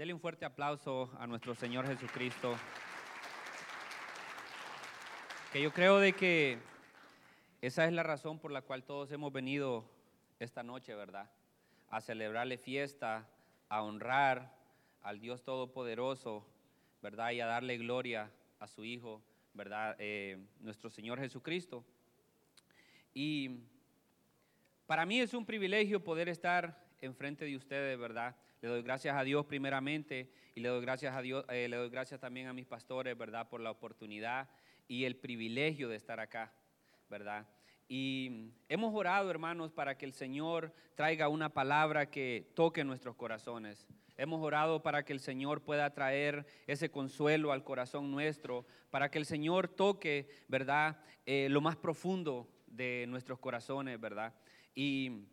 Dele un fuerte aplauso a nuestro Señor Jesucristo. Que yo creo de que esa es la razón por la cual todos hemos venido esta noche, ¿verdad? A celebrarle fiesta, a honrar al Dios Todopoderoso, ¿verdad? Y a darle gloria a su Hijo, ¿verdad? Eh, nuestro Señor Jesucristo. Y para mí es un privilegio poder estar enfrente de ustedes, ¿verdad? Le doy gracias a Dios primeramente y le doy gracias a Dios, eh, le doy gracias también a mis pastores, ¿verdad? Por la oportunidad y el privilegio de estar acá, ¿verdad? Y hemos orado, hermanos, para que el Señor traiga una palabra que toque nuestros corazones. Hemos orado para que el Señor pueda traer ese consuelo al corazón nuestro, para que el Señor toque, ¿verdad? Eh, lo más profundo de nuestros corazones, ¿verdad? Y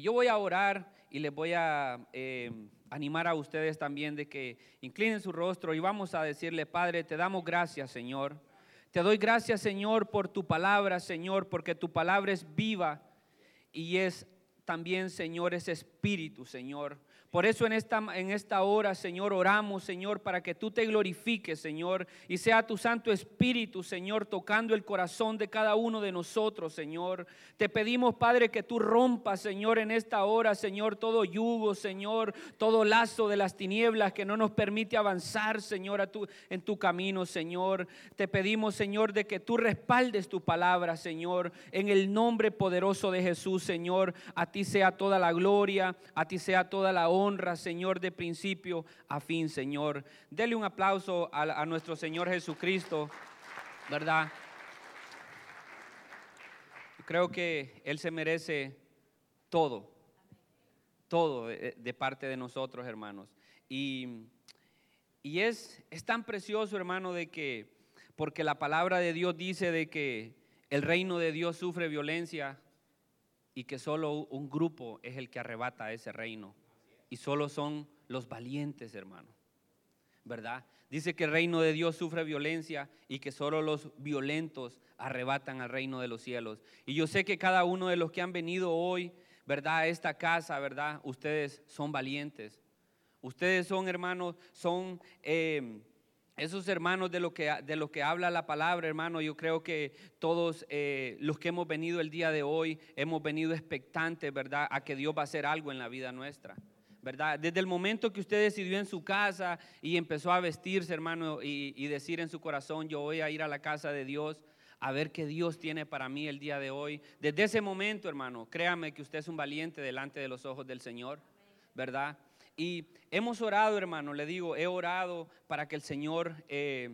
yo voy a orar y les voy a eh, animar a ustedes también de que inclinen su rostro y vamos a decirle, Padre, te damos gracias, Señor. Te doy gracias, Señor, por tu palabra, Señor, porque tu palabra es viva y es también, Señor, es espíritu, Señor. Por eso en esta, en esta hora, Señor, oramos, Señor, para que tú te glorifiques, Señor, y sea tu Santo Espíritu, Señor, tocando el corazón de cada uno de nosotros, Señor. Te pedimos, Padre, que tú rompas, Señor, en esta hora, Señor, todo yugo, Señor, todo lazo de las tinieblas que no nos permite avanzar, Señor, a tu, en tu camino, Señor. Te pedimos, Señor, de que tú respaldes tu palabra, Señor, en el nombre poderoso de Jesús, Señor. A ti sea toda la gloria, a ti sea toda la honra honra, Señor, de principio a fin, Señor. Dele un aplauso a, nuestro Señor Jesucristo, ¿verdad? Creo que Él se merece todo, todo de, parte de nosotros, hermanos. Y, y es, es tan precioso, hermano, de que, porque la palabra de Dios dice de que el reino de Dios sufre violencia y que solo un grupo es el que arrebata ese reino y solo son los valientes, hermano. ¿Verdad? Dice que el reino de Dios sufre violencia y que solo los violentos arrebatan al reino de los cielos. Y yo sé que cada uno de los que han venido hoy, ¿verdad? A esta casa, ¿verdad? Ustedes son valientes. Ustedes son hermanos, son eh, esos hermanos de lo, que, de lo que habla la palabra, hermano. Yo creo que todos eh, los que hemos venido el día de hoy hemos venido expectantes, ¿verdad? A que Dios va a hacer algo en la vida nuestra. ¿Verdad? Desde el momento que usted decidió en su casa y empezó a vestirse, hermano, y, decir en su corazón, yo voy a ir a la casa de Dios a ver qué Dios tiene para mí el día de hoy. Desde ese momento, hermano, créame que usted es un valiente delante de los ojos del Señor, ¿verdad? Y hemos orado, hermano, le digo, he orado para que el Señor eh,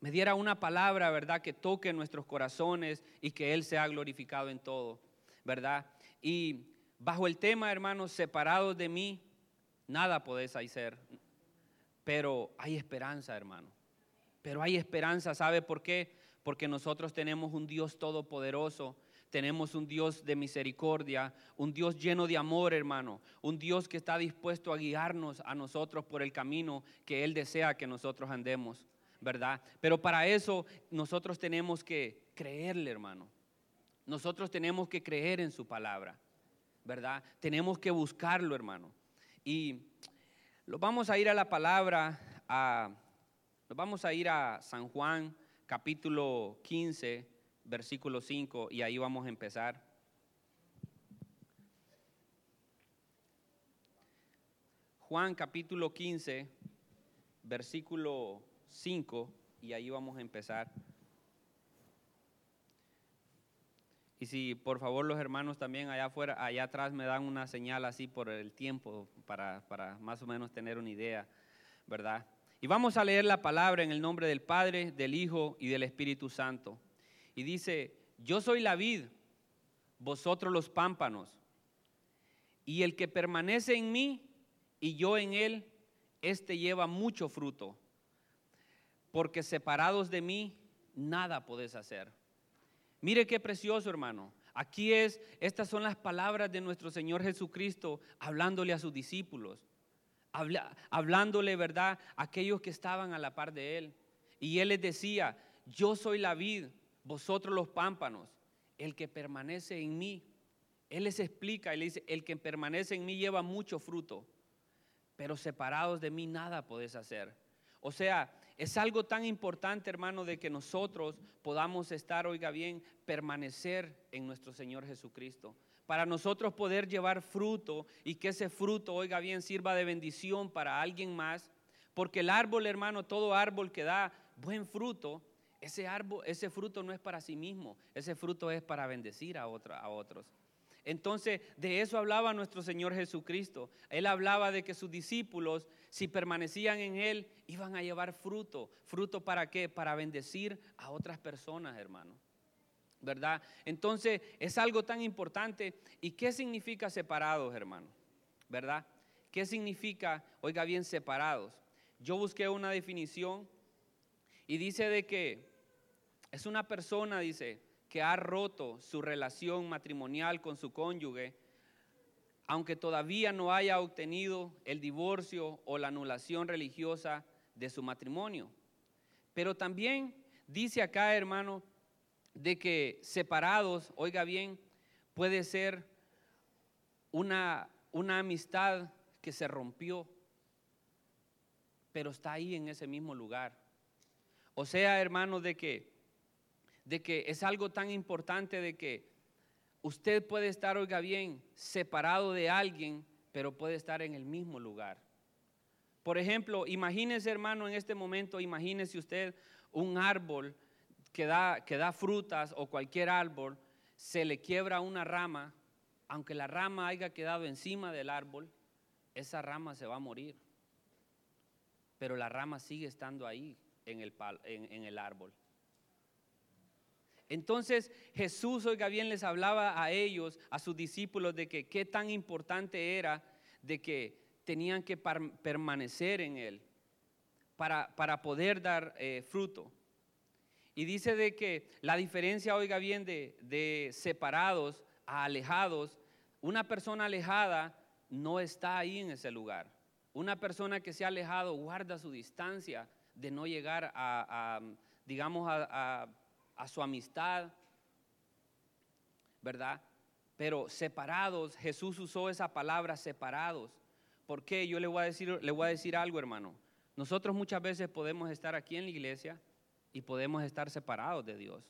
me diera una palabra, ¿verdad? Que toque nuestros corazones y que Él sea glorificado en todo, ¿verdad? Y bajo el tema, hermanos, separados de mí, nada podés hacer. Pero hay esperanza, hermano. Pero hay esperanza, ¿sabe por qué? Porque nosotros tenemos un Dios todopoderoso, tenemos un Dios de misericordia, un Dios lleno de amor, hermano, un Dios que está dispuesto a guiarnos a nosotros por el camino que Él desea que nosotros andemos, ¿verdad? Pero para eso nosotros tenemos que creerle, hermano. Nosotros tenemos que creer en su palabra, ¿verdad? Tenemos que buscarlo, hermano. Y lo vamos a ir a la palabra, a, vamos a ir a San Juan capítulo 15, versículo 5, y ahí vamos a empezar. Juan capítulo 15, versículo 5, y ahí vamos a empezar. Y si por favor los hermanos también allá afuera, allá atrás me dan una señal así por el tiempo para, para más o menos tener una idea, ¿verdad? Y vamos a leer la palabra en el nombre del Padre, del Hijo y del Espíritu Santo. Y dice, yo soy la vid, vosotros los pámpanos. Y el que permanece en mí y yo en él, éste lleva mucho fruto. Porque separados de mí, nada podés hacer. Mire qué precioso, hermano. Aquí es, estas son las palabras de nuestro Señor Jesucristo hablándole a sus discípulos, hablándole, ¿verdad?, a aquellos que estaban a la par de Él. Y Él les decía, yo soy la vid, vosotros los pámpanos, el que permanece en mí. Él les explica y le dice, el que permanece en mí lleva mucho fruto. pero separados de mí nada podés hacer. O sea, es algo tan importante, hermano, de que nosotros podamos estar, oiga bien, permanecer en nuestro Señor Jesucristo. Para nosotros poder llevar fruto y que ese fruto, oiga bien, sirva de bendición para alguien más. Porque el árbol, hermano, todo árbol que da buen fruto, ese árbol, ese fruto no es para sí mismo, ese fruto es para bendecir a, a otros. Entonces, de eso hablaba nuestro Señor Jesucristo. Él hablaba de que sus discípulos, si permanecían en Él, iban a llevar fruto. ¿Fruto para qué? Para bendecir a otras personas, hermano. ¿Verdad? Entonces, es algo tan importante. ¿Y qué significa separados, hermano? ¿Verdad? ¿Qué significa, oiga bien, separados? Yo busqué una definición y dice de que es una persona, dice, que ha roto su relación matrimonial con su cónyuge, aunque todavía no haya obtenido el divorcio o la anulación religiosa de su matrimonio. Pero también dice acá, hermano, de que separados, oiga bien, puede ser una, una amistad que se rompió, pero está ahí en ese mismo lugar. O sea, hermano, de que de que es algo tan importante de que usted puede estar, oiga bien, separado de alguien, pero puede estar en el mismo lugar. Por ejemplo, imagínese hermano en este momento, imagínese usted un árbol que da, que da frutas o cualquier árbol, se le quiebra una rama, aunque la rama haya quedado encima del árbol, esa rama se va a morir. Pero la rama sigue estando ahí en el, en el árbol. Entonces Jesús, oiga bien, les hablaba a ellos, a sus discípulos, de que qué tan importante era de que tenían que permanecer en Él para, para poder dar eh, fruto. Y dice de que la diferencia, oiga bien, de, de separados a alejados, una persona alejada no está ahí en ese lugar. Una persona que se ha alejado guarda su distancia de no llegar a, digamos, a a su amistad, ¿verdad? Pero separados, Jesús usó esa palabra separados. ¿Por qué? Yo le voy a decir, le voy a decir algo, hermano. Nosotros muchas veces podemos estar aquí en la iglesia y podemos estar separados de Dios.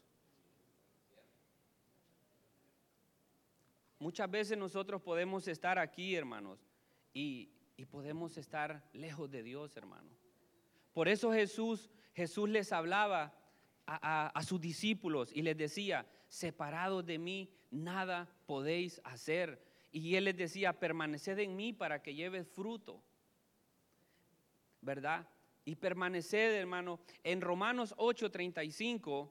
Muchas veces nosotros podemos estar aquí, hermanos, y, y podemos estar lejos de Dios, hermano. Por eso Jesús, Jesús les hablaba a, sus discípulos y les decía, separados de mí, nada podéis hacer. Y él les decía, permaneced en mí para que lleves fruto. ¿Verdad? Y permaneced, hermano, en Romanos 8:35,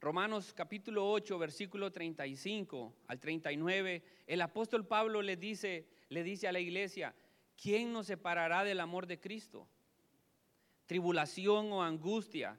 Romanos capítulo 8, versículo 35 al 39, el apóstol Pablo le dice, le dice a la iglesia, ¿quién nos separará del amor de Cristo? Tribulación o angustia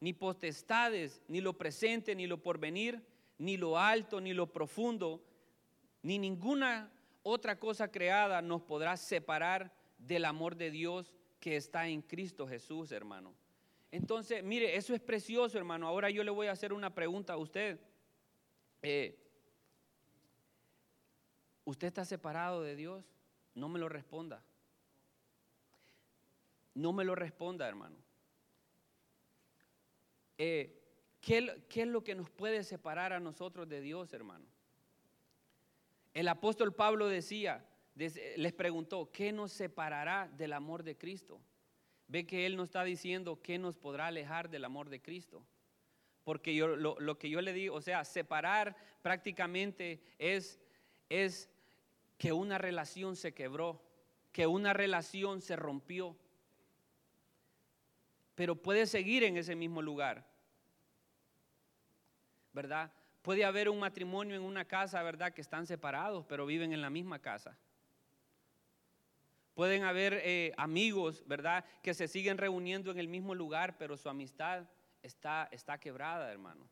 ni potestades, ni lo presente, ni lo porvenir, ni lo alto, ni lo profundo, ni ninguna otra cosa creada nos podrá separar del amor de Dios que está en Cristo Jesús, hermano. Entonces, mire, eso es precioso, hermano. Ahora yo le voy a hacer una pregunta a usted. Eh, ¿Usted está separado de Dios? No me lo responda. No me lo responda, hermano. Eh, ¿qué, ¿Qué es lo que nos puede separar a nosotros de Dios, hermano? El apóstol Pablo decía, les preguntó, ¿qué nos separará del amor de Cristo? Ve que él no está diciendo qué nos podrá alejar del amor de Cristo. Porque yo, lo, lo, que yo le digo, o sea, separar prácticamente es, es que una relación se quebró, que una relación se rompió, pero puede seguir en ese mismo lugar, ¿verdad? Puede haber un matrimonio en una casa, ¿verdad? Que están separados, pero viven en la misma casa. Pueden haber eh, amigos, ¿verdad? Que se siguen reuniendo en el mismo lugar, pero su amistad está, está quebrada, hermano.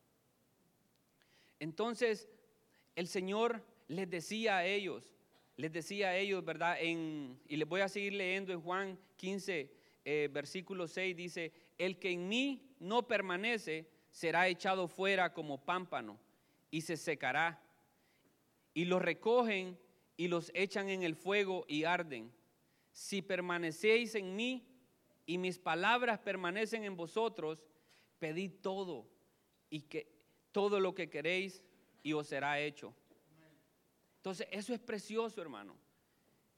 Entonces, el Señor les decía a ellos, les decía a ellos, ¿verdad? Y les voy a seguir leyendo en Juan 15, eh, versículo 6, dice, el que en mí no permanece será echado fuera como pámpano y se secará. Y los recogen y los echan en el fuego y arden. Si permanecéis en mí y mis palabras permanecen en vosotros, pedid todo y que todo lo que queréis y os será hecho. Entonces, eso es precioso, hermano.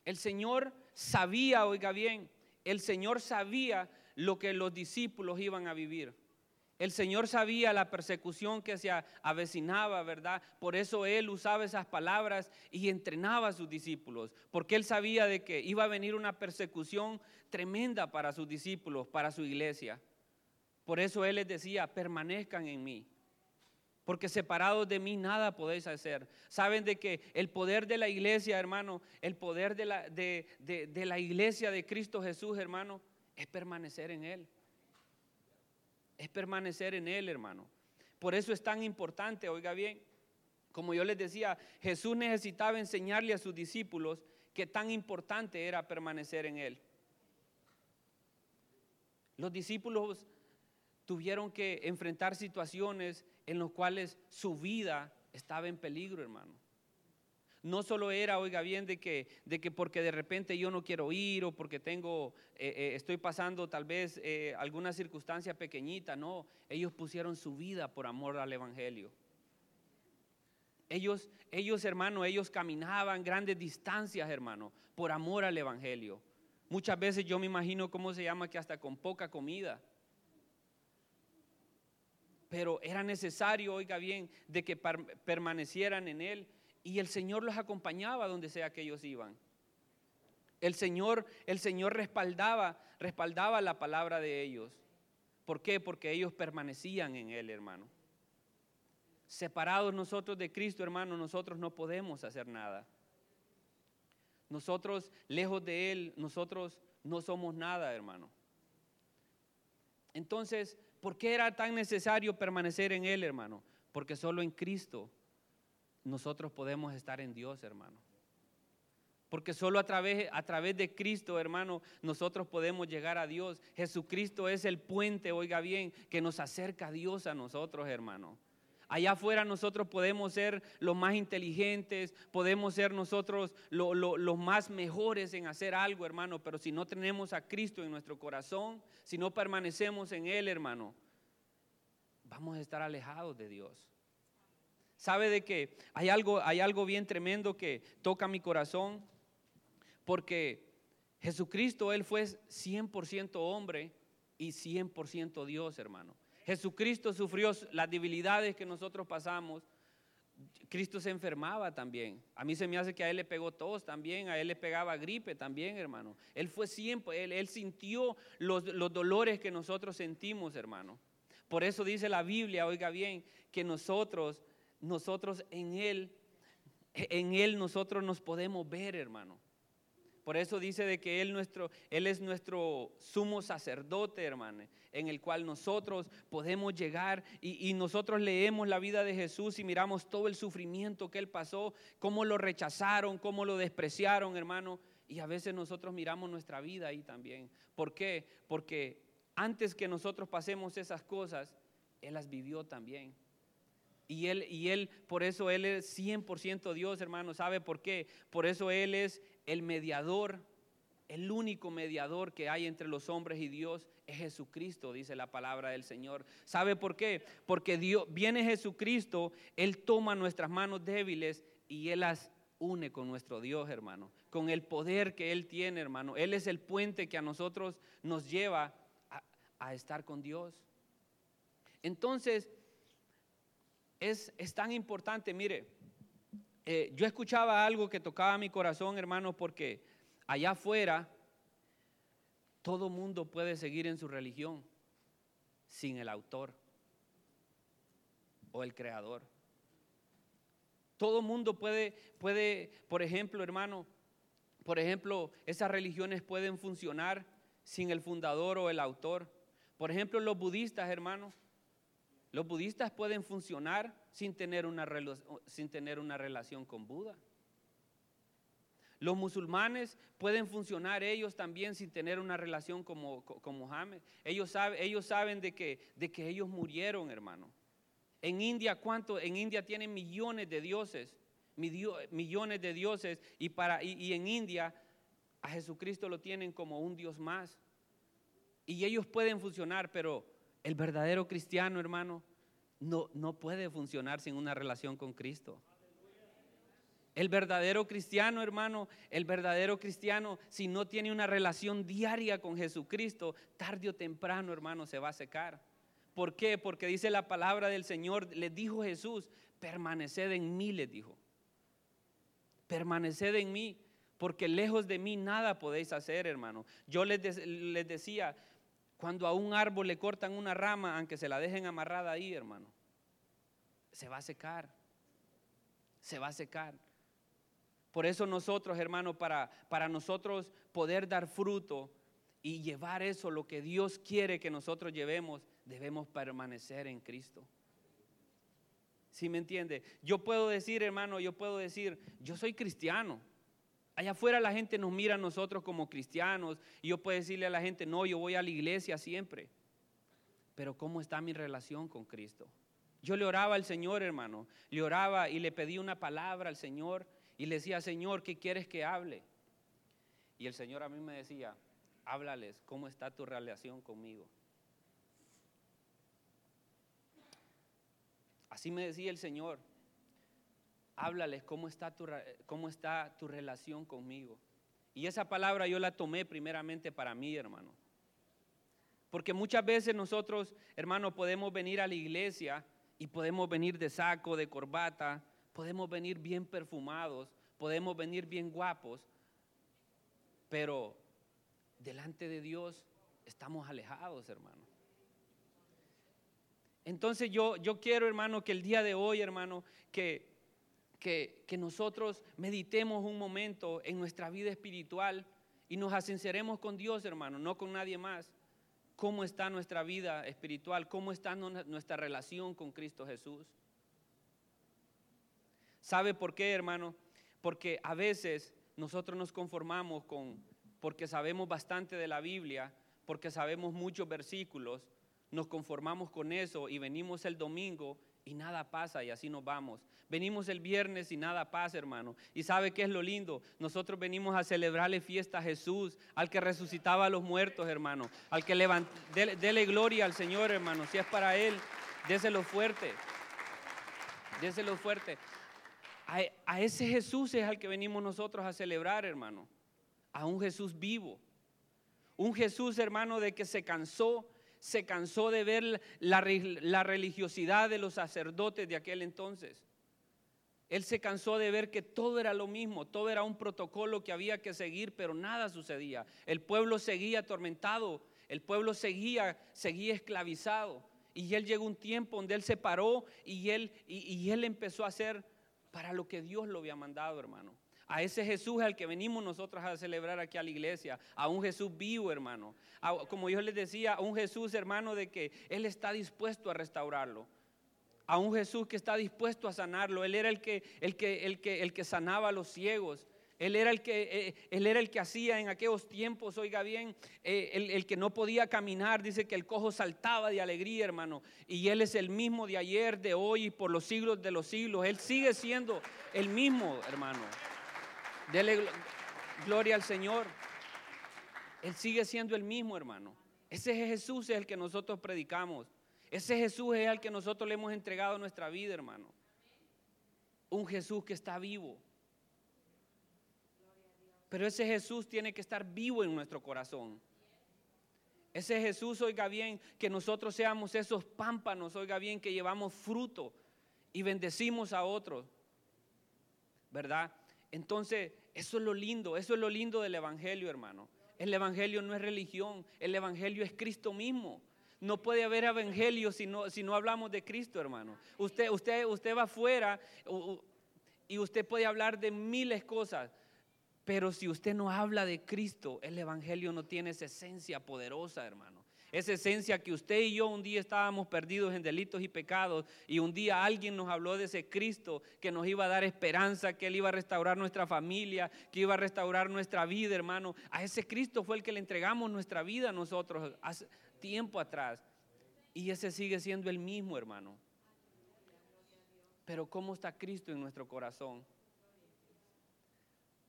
El Señor sabía, oiga bien, el Señor sabía lo que los discípulos iban a vivir. El Señor sabía la persecución que se avecinaba, ¿verdad? Por eso Él usaba esas palabras y entrenaba a sus discípulos, porque Él sabía de que iba a venir una persecución tremenda para sus discípulos, para su iglesia. Por eso Él les decía, permanezcan en mí porque separados de mí nada podéis hacer. Saben de que el poder de la iglesia, hermano, el poder de la, de, de la iglesia de Cristo Jesús, hermano, es permanecer en Él. Es permanecer en Él, hermano. Por eso es tan importante, oiga bien, como yo les decía, Jesús necesitaba enseñarle a sus discípulos que tan importante era permanecer en Él. Los discípulos tuvieron que enfrentar situaciones en las cuales su vida estaba en peligro, hermano. No solo era, oiga bien, de que, de que porque de repente yo no quiero ir o porque tengo, eh, eh, estoy pasando tal vez eh, alguna circunstancia pequeñita, no, ellos pusieron su vida por amor al Evangelio. Ellos, ellos, hermano, ellos caminaban grandes distancias, hermano, por amor al Evangelio. Muchas veces yo me imagino cómo se llama que hasta con poca comida pero era necesario, oiga bien, de que permanecieran en Él y el Señor los acompañaba donde sea que ellos iban. El Señor, el Señor respaldaba, respaldaba la palabra de ellos. ¿Por qué? Porque ellos permanecían en Él, hermano. Separados nosotros de Cristo, hermano, nosotros no podemos hacer nada. Nosotros, lejos de Él, nosotros no somos nada, hermano. Entonces, ¿Por qué era tan necesario permanecer en Él, hermano? Porque solo en Cristo nosotros podemos estar en Dios, hermano. Porque solo a través, a través de Cristo, hermano, nosotros podemos llegar a Dios. Jesucristo es el puente, oiga bien, que nos acerca a Dios a nosotros, hermano. Allá afuera nosotros podemos ser los más inteligentes, podemos ser nosotros los más mejores en hacer algo, hermano, pero si no tenemos a Cristo en nuestro corazón, si no permanecemos en Él, hermano, vamos a estar alejados de Dios. ¿Sabe de que hay algo, hay algo bien tremendo que toca mi corazón? Porque Jesucristo, Él fue 100% hombre y 100% Dios, hermano. Jesucristo sufrió las debilidades que nosotros pasamos. Cristo se enfermaba también. A mí se me hace que a él le pegó tos también, a él le pegaba gripe también, hermano. Él fue siempre, él, sintió los, los dolores que nosotros sentimos, hermano. Por eso dice la Biblia, oiga bien, que nosotros, nosotros en él, en él nosotros nos podemos ver, hermano. Por eso dice de que Él, nuestro, Él es nuestro sumo sacerdote, hermano, en el cual nosotros podemos llegar y, y, nosotros leemos la vida de Jesús y miramos todo el sufrimiento que Él pasó, cómo lo rechazaron, cómo lo despreciaron, hermano. Y a veces nosotros miramos nuestra vida ahí también. ¿Por qué? Porque antes que nosotros pasemos esas cosas, Él las vivió también. Y él, y él, por eso Él es 100% Dios, hermano. ¿Sabe por qué? Por eso Él es el mediador, el único mediador que hay entre los hombres y Dios es Jesucristo, dice la palabra del Señor. ¿Sabe por qué? Porque Dios, viene Jesucristo, Él toma nuestras manos débiles y Él las une con nuestro Dios, hermano, con el poder que Él tiene, hermano. Él es el puente que a nosotros nos lleva a, estar con Dios. Entonces, es, es tan importante, mire, eh, yo escuchaba algo que tocaba mi corazón, hermano, porque allá afuera todo mundo puede seguir en su religión sin el autor o el creador. Todo mundo puede, puede, por ejemplo, hermano, Por ejemplo, esas religiones pueden funcionar sin el fundador o el autor. Por ejemplo, los budistas, hermanos, los budistas pueden funcionar sin tener una, sin tener una relación con Buda. Los musulmanes pueden funcionar ellos también sin tener una relación con, Mohammed. Ellos, ellos saben de que, de que ellos murieron, hermano. En India, ¿cuánto? En India tienen millones de dioses, millones de dioses, y, para, y en India a Jesucristo lo tienen como un Dios más. Y ellos pueden funcionar, pero el verdadero cristiano, hermano, no, no puede funcionar sin una relación con Cristo. El verdadero cristiano, hermano, el verdadero cristiano, si no tiene una relación diaria con Jesucristo, tarde o temprano, hermano, se va a secar. ¿Por qué? Porque dice la palabra del Señor, le dijo Jesús, permaneced en mí, le dijo. Permaneced en mí, porque lejos de mí nada podéis hacer, hermano. Yo les, les decía, cuando a un árbol le cortan una rama, aunque se la dejen amarrada ahí, hermano, se va a secar. Se va a secar. Por eso nosotros, hermano, para, para nosotros poder dar fruto y llevar eso, lo que Dios quiere que nosotros llevemos, debemos permanecer en Cristo. ¿Sí me entiende? Yo puedo decir, hermano, yo puedo decir, yo soy cristiano. Allá afuera la gente nos mira a nosotros como cristianos y yo puedo decirle a la gente, no, yo voy a la iglesia siempre. Pero ¿cómo está mi relación con Cristo? Yo le oraba al Señor, hermano. Le oraba y le pedí una palabra al Señor y le decía, Señor, ¿qué quieres que hable? Y el Señor a mí me decía, háblales, ¿cómo está tu relación conmigo? Así me decía el Señor, háblales, ¿cómo está tu, cómo está tu relación conmigo? Y esa palabra yo la tomé primeramente para mí, hermano. Porque muchas veces nosotros, hermano, podemos venir a la iglesia y podemos venir de saco, de corbata, podemos venir bien perfumados, podemos venir bien guapos, pero delante de Dios estamos alejados, hermano. Entonces yo, yo quiero, hermano, que el día de hoy, hermano, que, que, nosotros meditemos un momento en nuestra vida espiritual y nos asinceremos con Dios, hermano, no con nadie más. ¿Cómo está nuestra vida espiritual? ¿Cómo está nuestra relación con Cristo Jesús? ¿Sabe por qué, hermano? Porque a veces nosotros nos conformamos con, porque sabemos bastante de la Biblia, porque sabemos muchos versículos, nos conformamos con eso y venimos el domingo y nada pasa y así nos vamos. Venimos el viernes y nada pasa, hermano. Y sabe qué es lo lindo. Nosotros venimos a celebrarle fiesta a Jesús, al que resucitaba a los muertos, hermano. Al que levantó, dele, gloria al Señor, hermano. Si es para Él, déselo fuerte. Déselo fuerte. A, ese Jesús es al que venimos nosotros a celebrar, hermano. A un Jesús vivo. Un Jesús, hermano, de que se cansó, se cansó de ver la, religiosidad de los sacerdotes de aquel entonces. Él se cansó de ver que todo era lo mismo, todo era un protocolo que había que seguir, pero nada sucedía. El pueblo seguía atormentado, el pueblo seguía, seguía esclavizado. Y él llegó un tiempo donde él se paró y él, y él empezó a hacer para lo que Dios lo había mandado, hermano. A ese Jesús al que venimos nosotros a celebrar aquí a la iglesia, a un Jesús vivo, hermano. como yo les decía, a un Jesús, hermano, de que Él está dispuesto a restaurarlo. A un Jesús que está dispuesto a sanarlo. Él era el que, el que, el que, el que sanaba a los ciegos. Él era el que, eh, él era el que hacía en aquellos tiempos, oiga bien, eh, el, que no podía caminar, dice que el cojo saltaba de alegría, hermano. Y Él es el mismo de ayer, de hoy y por los siglos de los siglos. Él sigue siendo el mismo, hermano. Dele gloria al Señor. Él sigue siendo el mismo, hermano. Ese Jesús es el que nosotros predicamos. Ese Jesús es el que nosotros le hemos entregado nuestra vida, hermano. Un Jesús que está vivo pero ese Jesús tiene que estar vivo en nuestro corazón. Ese Jesús, oiga bien, que nosotros seamos esos pámpanos, oiga bien, que llevamos fruto y bendecimos a otros. ¿Verdad? Entonces, eso es lo lindo, eso es lo lindo del Evangelio, hermano. El Evangelio no es religión, el Evangelio es Cristo mismo. No puede haber evangelio si no, si no hablamos de Cristo, hermano. Usted, usted, usted va afuera y usted puede hablar de miles cosas, Pero si usted no habla de Cristo, el Evangelio no tiene esa esencia poderosa, hermano. Esa esencia que usted y yo un día estábamos perdidos en delitos y pecados y un día alguien nos habló de ese Cristo que nos iba a dar esperanza, que Él iba a restaurar nuestra familia, que iba a restaurar nuestra vida, hermano. A ese Cristo fue el que le entregamos nuestra vida a nosotros hace tiempo atrás. Y ese sigue siendo el mismo, hermano. Pero ¿cómo está Cristo en nuestro corazón?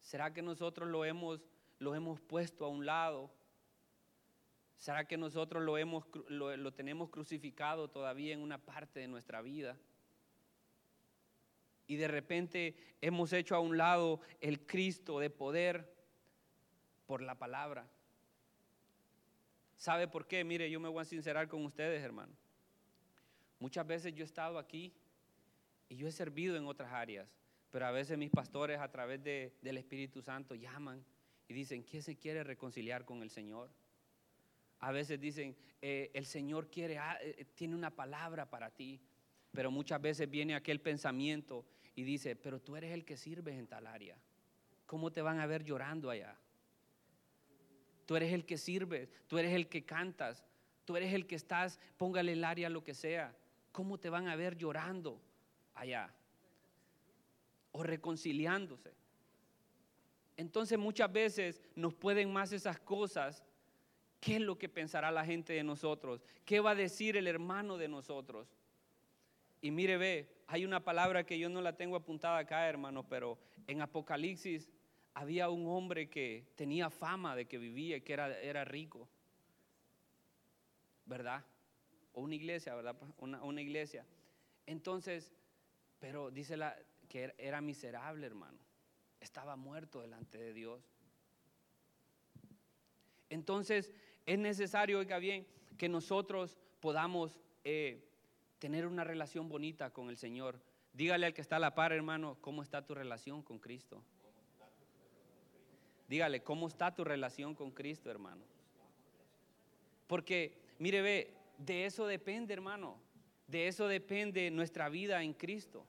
¿Será que nosotros lo hemos, lo hemos puesto a un lado? ¿Será que nosotros lo, hemos, lo, tenemos crucificado todavía en una parte de nuestra vida? Y de repente hemos hecho a un lado el Cristo de poder por la palabra. ¿Sabe por qué? Mire, yo me voy a sincerar con ustedes, hermano. Muchas veces yo he estado aquí y yo he servido en otras áreas, pero a veces mis pastores a través del Espíritu Santo llaman y dicen, ¿quién se quiere reconciliar con el Señor? A veces dicen, eh, el Señor quiere, ah, eh, tiene una palabra para ti, pero muchas veces viene aquel pensamiento y dice, pero tú eres el que sirves en tal área. ¿Cómo te van a ver llorando allá? Tú eres el que sirves, tú eres el que cantas, tú eres el que estás, póngale el área lo que sea. ¿Cómo te van a ver llorando allá? O reconciliándose. Entonces muchas veces nos pueden más esas cosas ¿Qué es lo que pensará la gente de nosotros? ¿Qué va a decir el hermano de nosotros? Y mire, ve, hay una palabra que yo no la tengo apuntada acá, hermano, pero en Apocalipsis había un hombre que tenía fama de que vivía que era, era rico. ¿Verdad? O una iglesia, ¿verdad? Una, una iglesia. Entonces, pero dice la, que era miserable, hermano. Estaba muerto delante de Dios. Entonces, es necesario, oiga bien, que nosotros podamos eh, tener una relación bonita con el Señor. Dígale al que está a la par, hermano, ¿cómo está tu relación con Cristo? Dígale, ¿cómo está tu relación con Cristo, hermano? Porque, mire, ve, de eso depende, hermano. De eso depende nuestra vida en Cristo.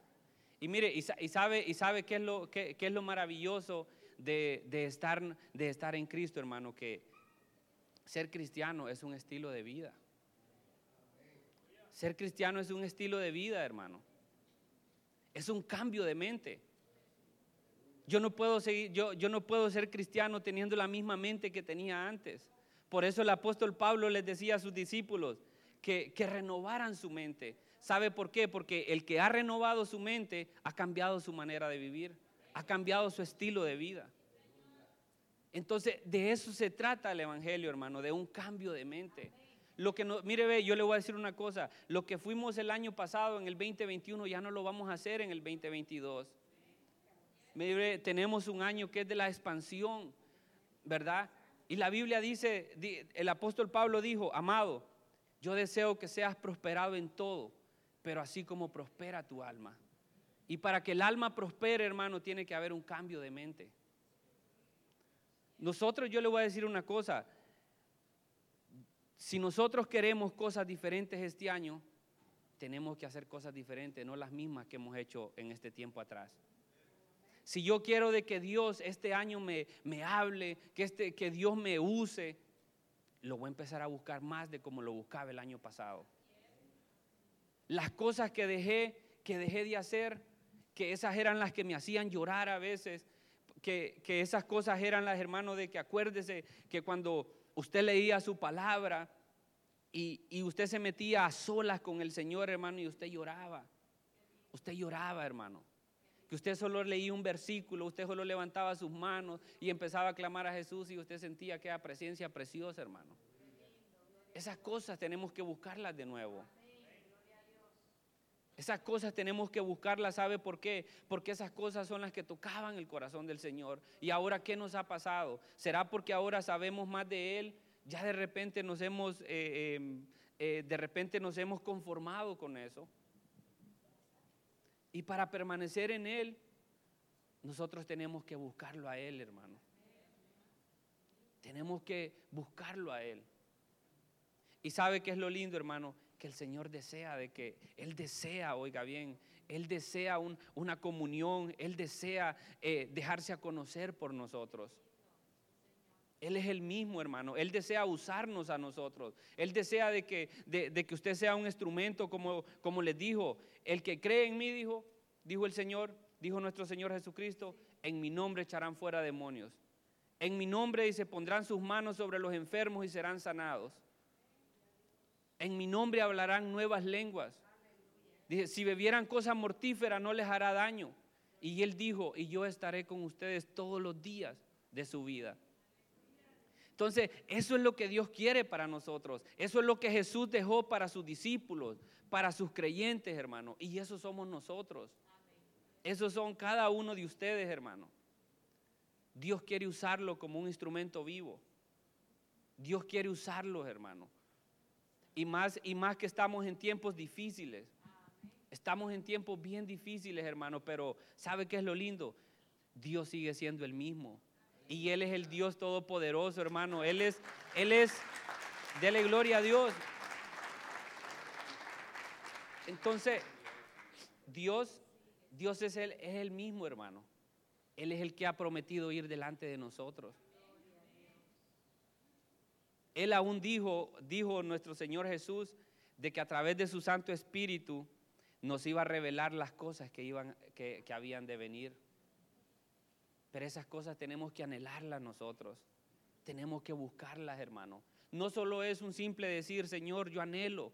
Y mire, y, sabe, y sabe qué es lo, qué, es lo maravilloso de, estar, de estar en Cristo, hermano, que ser cristiano es un estilo de vida. Ser cristiano es un estilo de vida, hermano. Es un cambio de mente. Yo no puedo seguir, yo, yo no puedo ser cristiano teniendo la misma mente que tenía antes. Por eso el apóstol Pablo les decía a sus discípulos que, que renovaran su mente. ¿Sabe por qué? Porque el que ha renovado su mente ha cambiado su manera de vivir, ha cambiado su estilo de vida. Entonces, de eso se trata el Evangelio, hermano, de un cambio de mente. Lo que no, mire, ve, yo le voy a decir una cosa, lo que fuimos el año pasado en el 2021 ya no lo vamos a hacer en el 2022. Mire, tenemos un año que es de la expansión, ¿verdad? Y la Biblia dice, el apóstol Pablo dijo, amado, yo deseo que seas prosperado en todo, pero así como prospera tu alma. Y para que el alma prospere, hermano, tiene que haber un cambio de mente. Nosotros, yo le voy a decir una cosa, si nosotros queremos cosas diferentes este año, tenemos que hacer cosas diferentes, no las mismas que hemos hecho en este tiempo atrás. Si yo quiero de que Dios este año me, me hable, que, este, que Dios me use, lo voy a empezar a buscar más de como lo buscaba el año pasado. Las cosas que dejé, que dejé de hacer, que esas eran las que me hacían llorar a veces, que, esas cosas eran las hermanos de que acuérdese que cuando usted leía su palabra y, y usted se metía a solas con el Señor, hermano, y usted lloraba. Usted lloraba, hermano que usted solo leía un versículo, usted solo levantaba sus manos y empezaba a clamar a Jesús y usted sentía aquella presencia preciosa, hermano. Esas cosas tenemos que buscarlas de nuevo. Esas cosas tenemos que buscarlas, ¿sabe por qué? Porque esas cosas son las que tocaban el corazón del Señor. ¿Y ahora qué nos ha pasado? ¿Será porque ahora sabemos más de Él? Ya de repente nos hemos, eh, em, eh, de repente nos hemos conformado con eso. Y para permanecer en Él, nosotros tenemos que buscarlo a Él, hermano. Tenemos que buscarlo a Él. Y sabe qué es lo lindo, hermano, que el Señor desea, de que Él desea, oiga bien, Él desea una comunión, Él desea eh, dejarse a conocer por nosotros. Él es el mismo, hermano. Él desea usarnos a nosotros. Él desea de que, de, que usted sea un instrumento, como, como les dijo. El que cree en mí, dijo, dijo el Señor, dijo nuestro Señor Jesucristo, en mi nombre echarán fuera demonios. En mi nombre, dice, pondrán sus manos sobre los enfermos y serán sanados. En mi nombre hablarán nuevas lenguas. Dice, si bebieran cosas mortíferas no les hará daño. Y él dijo, y yo estaré con ustedes todos los días de su vida. Entonces, eso es lo que Dios quiere para nosotros. Eso es lo que Jesús dejó para sus discípulos, para sus creyentes, hermano. Y eso somos nosotros. Esos son cada uno de ustedes, hermano. Dios quiere usarlo como un instrumento vivo. Dios quiere usarlo, hermano. Y más, y más que estamos en tiempos difíciles. Estamos en tiempos bien difíciles, hermano, pero ¿sabe qué es lo lindo? Dios sigue siendo el mismo. Y Él es el Dios todopoderoso, hermano. Él es, Él es, dele gloria a Dios. Entonces, Dios, Dios es el, es el mismo, hermano. Él es el que ha prometido ir delante de nosotros. Él aún dijo, dijo nuestro Señor Jesús, de que a través de su Santo Espíritu nos iba a revelar las cosas que, iban, que, habían de venir. Pero esas cosas tenemos que anhelarlas nosotros. Tenemos que buscarlas, hermano. No solo es un simple decir, Señor, yo anhelo.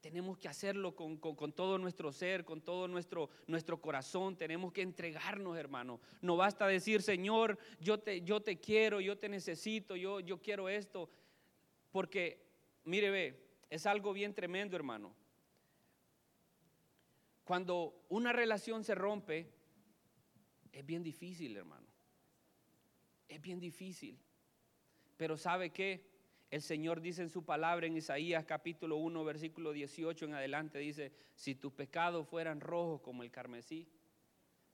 Tenemos que hacerlo con, todo nuestro ser, con todo nuestro, nuestro corazón. Tenemos que entregarnos, hermano. No basta decir, Señor, yo te, yo te quiero, yo te necesito, yo, yo quiero esto. Porque, mire, ve, es algo bien tremendo, hermano. Cuando una relación se rompe, es bien difícil, hermano. Es bien difícil. Pero ¿sabe qué? El Señor dice en su palabra en Isaías capítulo 1, versículo 18 en adelante, dice, si tus pecados fueran rojos como el carmesí,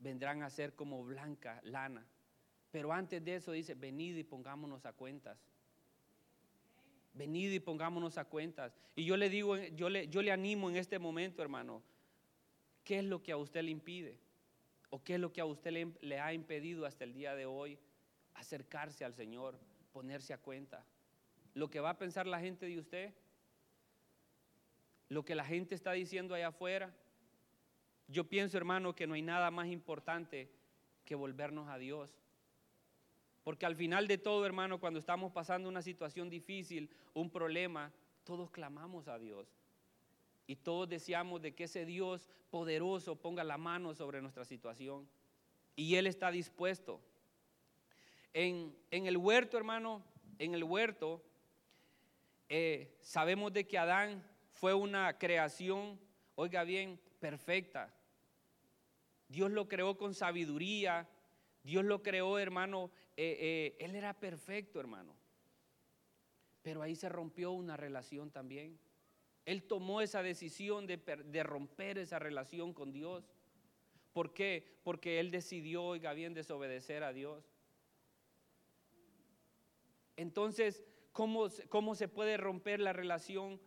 vendrán a ser como blanca lana. Pero antes de eso dice, venid y pongámonos a cuentas. Venid y pongámonos a cuentas. Y yo le digo, yo le, yo le animo en este momento, hermano, ¿qué es lo que a usted le impide? ¿O qué es lo que a usted le, le ha impedido hasta el día de hoy acercarse al Señor, ponerse a cuenta? ¿Lo que va a pensar la gente de usted? ¿Lo que la gente está diciendo allá afuera? Yo pienso, hermano, que no hay nada más importante que volvernos a Dios porque al final de todo, hermano, cuando estamos pasando una situación difícil, un problema, todos clamamos a Dios. Y todos deseamos de que ese Dios poderoso ponga la mano sobre nuestra situación. Y Él está dispuesto. En, el huerto, hermano, en el huerto, eh, sabemos de que Adán fue una creación, oiga bien, perfecta. Dios lo creó con sabiduría, Dios lo creó, hermano, eh, eh, él era perfecto, hermano. Pero ahí se rompió una relación también. Él tomó esa decisión de, de, romper esa relación con Dios. ¿Por qué? Porque él decidió, oiga bien, desobedecer a Dios. Entonces, ¿cómo, cómo se puede romper la relación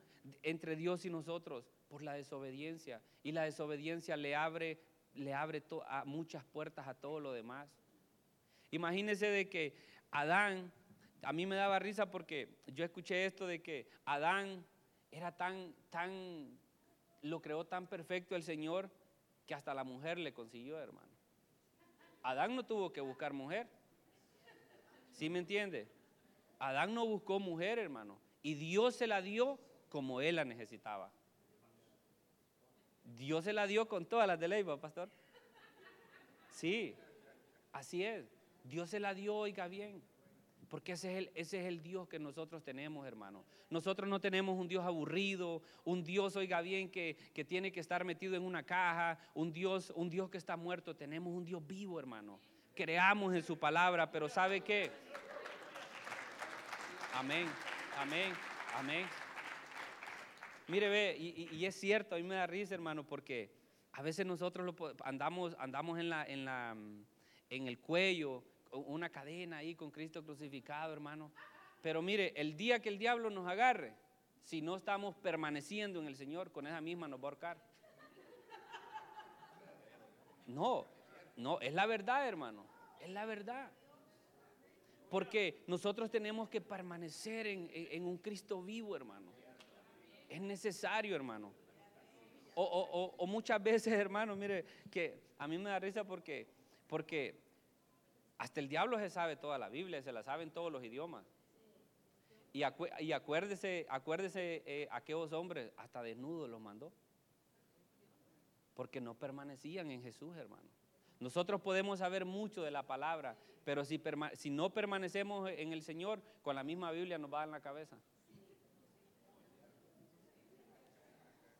entre Dios y nosotros? Por la desobediencia. Y la desobediencia le abre, le abre a muchas puertas a todo lo demás. Imagínense de que Adán, a mí me daba risa porque yo escuché esto de que Adán era tan, tan, lo creó tan perfecto el Señor que hasta la mujer le consiguió, hermano. Adán no tuvo que buscar mujer. ¿Sí me entiende? Adán no buscó mujer, hermano. Y Dios se la dio como él la necesitaba. Dios se la dio con todas las de ley, pastor. Sí, así es. Dios se la dio, oiga bien. Porque ese es, el, ese es el Dios que nosotros tenemos, hermano. Nosotros no tenemos un Dios aburrido, un Dios, oiga bien, que, que, tiene que estar metido en una caja, un Dios, un Dios que está muerto. Tenemos un Dios vivo, hermano. Creamos en su palabra, pero ¿sabe qué? Amén, amén, amén. Mire, ve, y, y, es cierto, a mí me da risa, hermano, porque a veces nosotros lo, andamos, andamos en, la, en, la, en el cuello una cadena ahí con Cristo crucificado, hermano. Pero mire, el día que el diablo nos agarre, si no estamos permaneciendo en el Señor, con esa misma nos va a ahorcar. No, no, es la verdad, hermano, es la verdad. Porque nosotros tenemos que permanecer en, un Cristo vivo, hermano. Es necesario, hermano. O, muchas veces, hermano, mire, que a mí me da risa porque, porque hasta el diablo se sabe toda la Biblia, se la saben todos los idiomas. Y, acuérdese, acuérdese eh, aquellos hombres, hasta desnudos los mandó. Porque no permanecían en Jesús, hermano. Nosotros podemos saber mucho de la palabra, pero si, no permanecemos en el Señor, con la misma Biblia nos va a en la cabeza.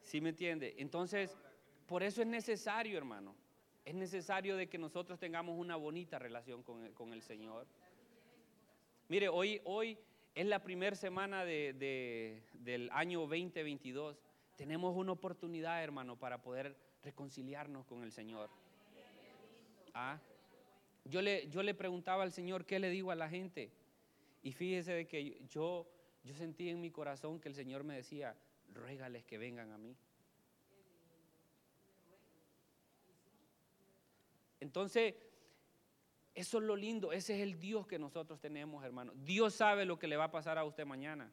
¿Sí me entiende? Entonces, por eso es necesario, hermano. Es necesario de que nosotros tengamos una bonita relación con el, Señor. Mire, hoy, hoy es la primera semana del año 2022. Tenemos una oportunidad, hermano, para poder reconciliarnos con el Señor. ¿Ah? Yo le, yo le preguntaba al Señor, ¿qué le digo a la gente? Y fíjese de que yo, yo sentí en mi corazón que el Señor me decía, ruégales que vengan a mí. Entonces, eso es lo lindo, ese es el Dios que nosotros tenemos, hermano. Dios sabe lo que le va a pasar a usted mañana.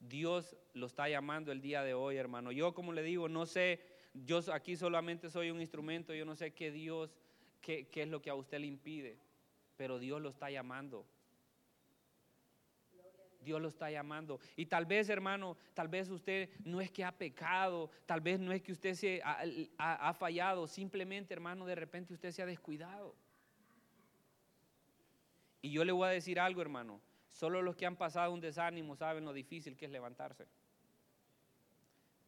Dios lo está llamando el día de hoy, hermano. Yo, como le digo, no sé yo aquí solamente soy un instrumento, yo no sé qué Dios, qué, qué es lo que a usted le impide, pero Dios lo está llamando. Dios lo está llamando. Y tal vez, hermano, tal vez usted no es que ha pecado, tal vez no es que usted se ha, fallado, simplemente, hermano, de repente usted se ha descuidado. Y yo le voy a decir algo, hermano. Solo los que han pasado un desánimo saben lo difícil que es levantarse.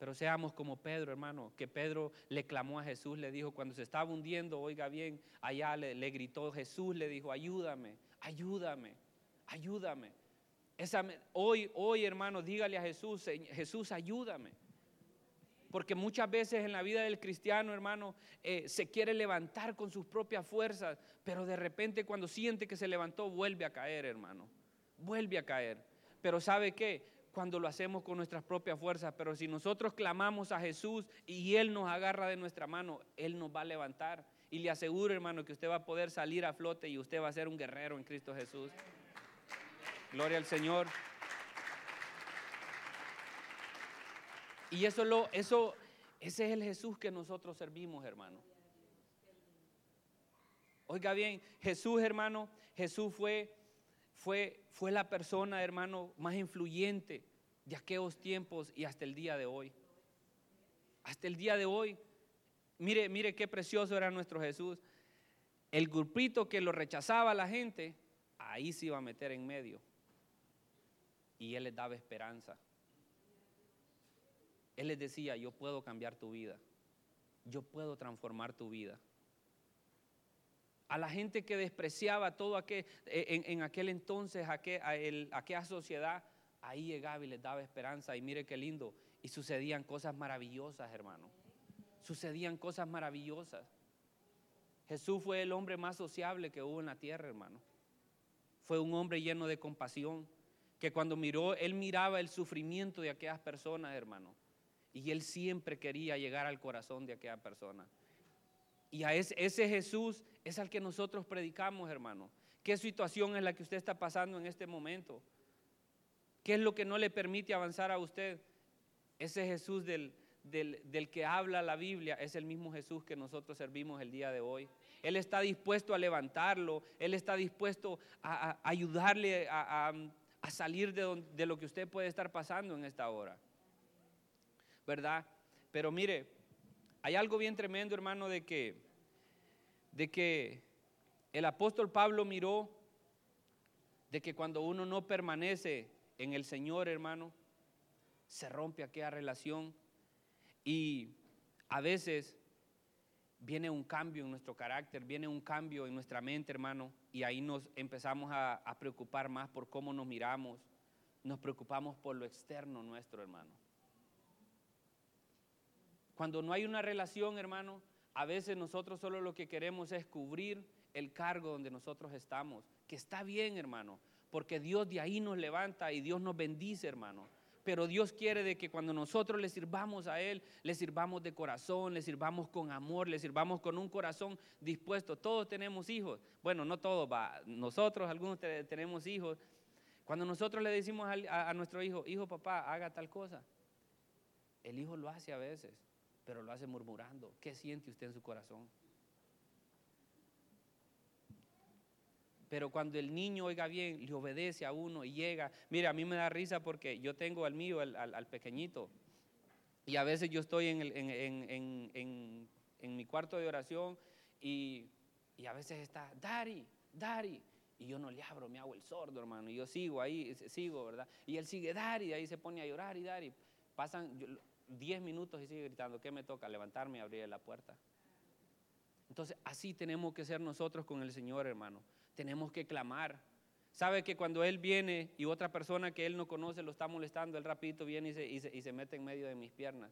Pero seamos como Pedro, hermano, que Pedro le clamó a Jesús, le dijo, cuando se estaba hundiendo, oiga bien, allá le, gritó Jesús, le dijo, ayúdame, ayúdame, ayúdame. Hoy, hoy, hermano, dígale a Jesús, Jesús, ayúdame. Porque muchas veces en la vida del cristiano, hermano, eh, se quiere levantar con sus propias fuerzas, pero de repente cuando siente que se levantó, vuelve a caer, hermano. Vuelve a caer. Pero ¿sabe qué? cuando lo hacemos con nuestras propias fuerzas, pero si nosotros clamamos a Jesús y Él nos agarra de nuestra mano, Él nos va a levantar. Y le aseguro, hermano, que usted va a poder salir a flote y usted va a ser un guerrero en Cristo Jesús. Gloria al Señor. Y eso lo, eso, ese es el Jesús que nosotros servimos, hermano. Oiga bien, Jesús, hermano, Jesús fue la persona, hermano, más influyente de aquellos tiempos y hasta el día de hoy. Hasta el día de hoy. Mire, mire qué precioso era nuestro Jesús. El grupito que lo rechazaba a la gente, ahí se iba a meter en medio. Y Él les daba esperanza. Él les decía, yo puedo cambiar tu vida. Yo puedo transformar tu vida a la gente que despreciaba todo aquel, eh, en, aquel entonces, aquel, aquella sociedad, ahí llegaba y les daba esperanza. Y mire qué lindo. Y sucedían cosas maravillosas, hermano. Sucedían cosas maravillosas. Jesús fue el hombre más sociable que hubo en la tierra, hermano. Fue un hombre lleno de compasión, que cuando miró, él miraba el sufrimiento de aquellas personas, hermano. Y él siempre quería llegar al corazón de aquella persona. Y a ese, Jesús es al que nosotros predicamos, hermano. ¿Qué situación es la que usted está pasando en este momento? ¿Qué es lo que no le permite avanzar a usted? Ese Jesús del, del, que habla la Biblia es el mismo Jesús que nosotros servimos el día de hoy. Él está dispuesto a levantarlo, Él está dispuesto a, ayudarle a, salir de, de lo que usted puede estar pasando en esta hora. ¿Verdad? Pero mire, hay algo bien tremendo, hermano, de que, de que el apóstol Pablo miró de que cuando uno no permanece en el Señor, hermano, se rompe aquella relación y a veces viene un cambio en nuestro carácter, viene un cambio en nuestra mente, hermano, y ahí nos empezamos a, preocupar más por cómo nos miramos, nos preocupamos por lo externo nuestro, hermano. Cuando no hay una relación, hermano, a veces nosotros solo lo que queremos es cubrir el cargo donde nosotros estamos, que está bien, hermano, porque Dios de ahí nos levanta y Dios nos bendice, hermano. Pero Dios quiere de que cuando nosotros le sirvamos a Él, le sirvamos de corazón, le sirvamos con amor, le sirvamos con un corazón dispuesto. Todos tenemos hijos. Bueno, no todos, va. nosotros, algunos tenemos hijos. Cuando nosotros le decimos a nuestro hijo, hijo, papá, haga tal cosa, el hijo lo hace a veces, pero lo hace murmurando. ¿Qué siente usted en su corazón? Pero cuando el niño oiga bien, le obedece a uno y llega. Mira, a mí me da risa porque yo tengo al mío, al, pequeñito. Y a veces yo estoy en, mi cuarto de oración y, a veces está, Dari, Dari. Y yo no le abro, me hago el sordo, hermano. Y yo sigo ahí, sigo, ¿verdad? Y él sigue, Dari, y ahí se pone a llorar y Dari. Pasan 10 minutos y sigue gritando, ¿qué me toca? Levantarme y abrir la puerta. Entonces, así tenemos que ser nosotros con el Señor, hermano tenemos que clamar. Sabe que cuando Él viene y otra persona que Él no conoce lo está molestando, Él rapidito viene y se, y se, mete en medio de mis piernas.